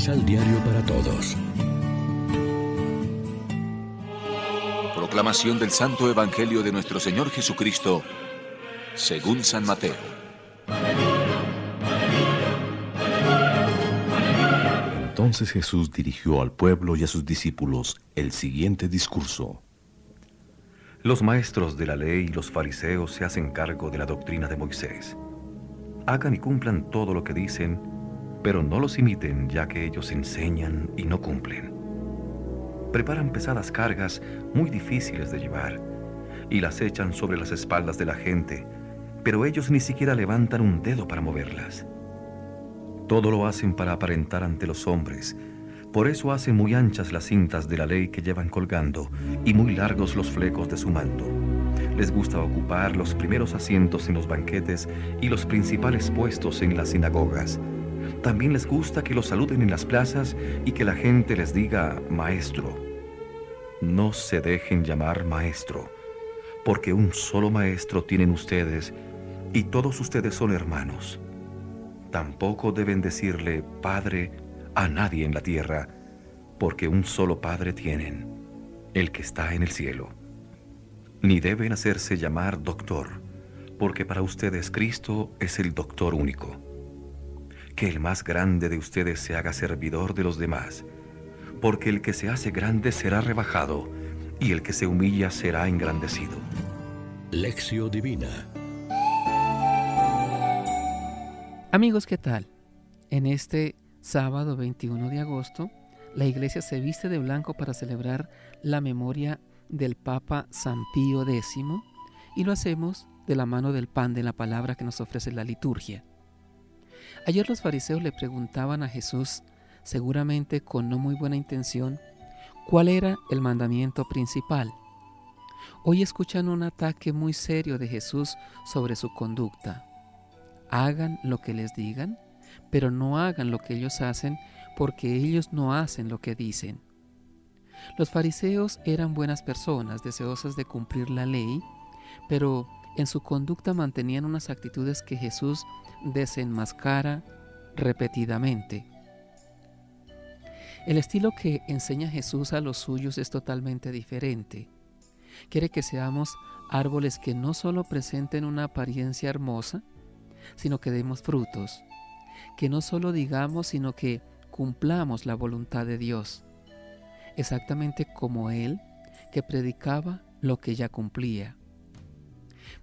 Misal Diario para Todos. Proclamación del Santo Evangelio de nuestro Señor Jesucristo, según San Mateo. Entonces Jesús dirigió al pueblo y a sus discípulos el siguiente discurso. Los maestros de la ley y los fariseos se hacen cargo de la doctrina de Moisés. Hagan y cumplan todo lo que dicen, pero no los imiten ya que ellos enseñan y no cumplen. Preparan pesadas cargas muy difíciles de llevar y las echan sobre las espaldas de la gente, pero ellos ni siquiera levantan un dedo para moverlas. Todo lo hacen para aparentar ante los hombres, por eso hacen muy anchas las cintas de la ley que llevan colgando y muy largos los flecos de su manto. Les gusta ocupar los primeros asientos en los banquetes y los principales puestos en las sinagogas. También les gusta que los saluden en las plazas y que la gente les diga maestro. No se dejen llamar maestro, porque un solo maestro tienen ustedes y todos ustedes son hermanos. Tampoco deben decirle Padre a nadie en la tierra, porque un solo Padre tienen, el que está en el cielo. Ni deben hacerse llamar doctor, porque para ustedes Cristo es el doctor único. Que el más grande de ustedes se haga servidor de los demás, porque el que se hace grande será rebajado, y el que se humilla será engrandecido. Lección Divina Amigos, ¿qué tal? En este sábado 21 de agosto, la iglesia se viste de blanco para celebrar la memoria del Papa San Pío X y lo hacemos de la mano del pan de la palabra que nos ofrece la liturgia. Ayer los fariseos le preguntaban a Jesús, seguramente con no muy buena intención, cuál era el mandamiento principal. Hoy escuchan un ataque muy serio de Jesús sobre su conducta. Hagan lo que les digan pero no hagan lo que ellos hacen porque ellos no hacen lo que dicen. Los fariseos eran buenas personas, deseosas de cumplir la ley, pero en su conducta mantenían unas actitudes que Jesús desenmascara repetidamente. El estilo que enseña Jesús a los suyos es totalmente diferente. Quiere que seamos árboles que no solo presenten una apariencia hermosa, sino que demos frutos, que no solo digamos, sino que cumplamos la voluntad de Dios, exactamente como Él, que predicaba lo que ya cumplía.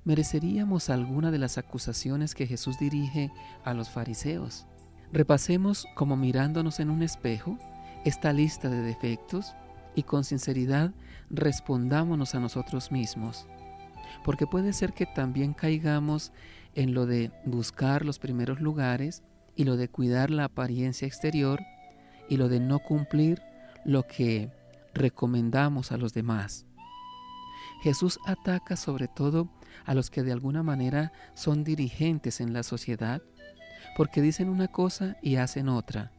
¿Mereceríamos alguna de las acusaciones que Jesús dirige a los fariseos? Repasemos como mirándonos en un espejo esta lista de defectos y con sinceridad respondámonos a nosotros mismos, porque puede ser que también caigamos en lo de buscar los primeros lugares y lo de cuidar la apariencia exterior y lo de no cumplir lo que recomendamos a los demás. Jesús ataca sobre todo a los que de alguna manera son dirigentes en la sociedad porque dicen una cosa y hacen otra.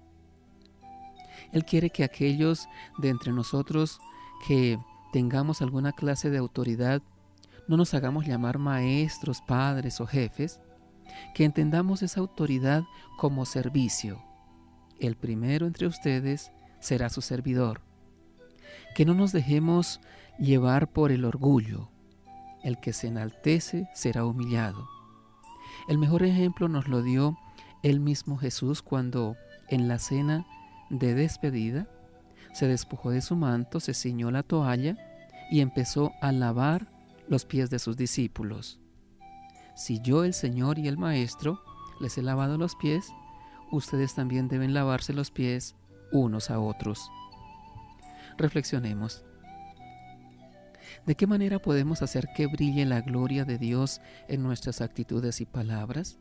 Él quiere que aquellos de entre nosotros que tengamos alguna clase de autoridad no nos hagamos llamar maestros, padres o jefes, que entendamos esa autoridad como servicio. El primero entre ustedes será su servidor. Que no nos dejemos llevar por el orgullo. El que se enaltece será humillado. El mejor ejemplo nos lo dio el mismo Jesús cuando en la cena de despedida se despojó de su manto, se ciñó la toalla y empezó a lavar los pies de sus discípulos. Si yo, el Señor y el Maestro, les he lavado los pies, ustedes también deben lavarse los pies unos a otros. Reflexionemos. ¿De qué manera podemos hacer que brille la gloria de Dios en nuestras actitudes y palabras?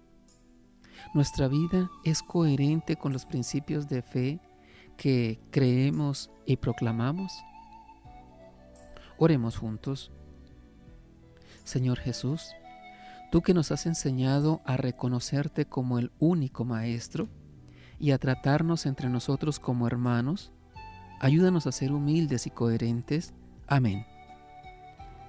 ¿Nuestra vida es coherente con los principios de fe que creemos y proclamamos? Oremos juntos. Señor Jesús, Tú que nos has enseñado a reconocerte como el único Maestro y a tratarnos entre nosotros como hermanos, ayúdanos a ser humildes y coherentes. Amén.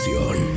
Pan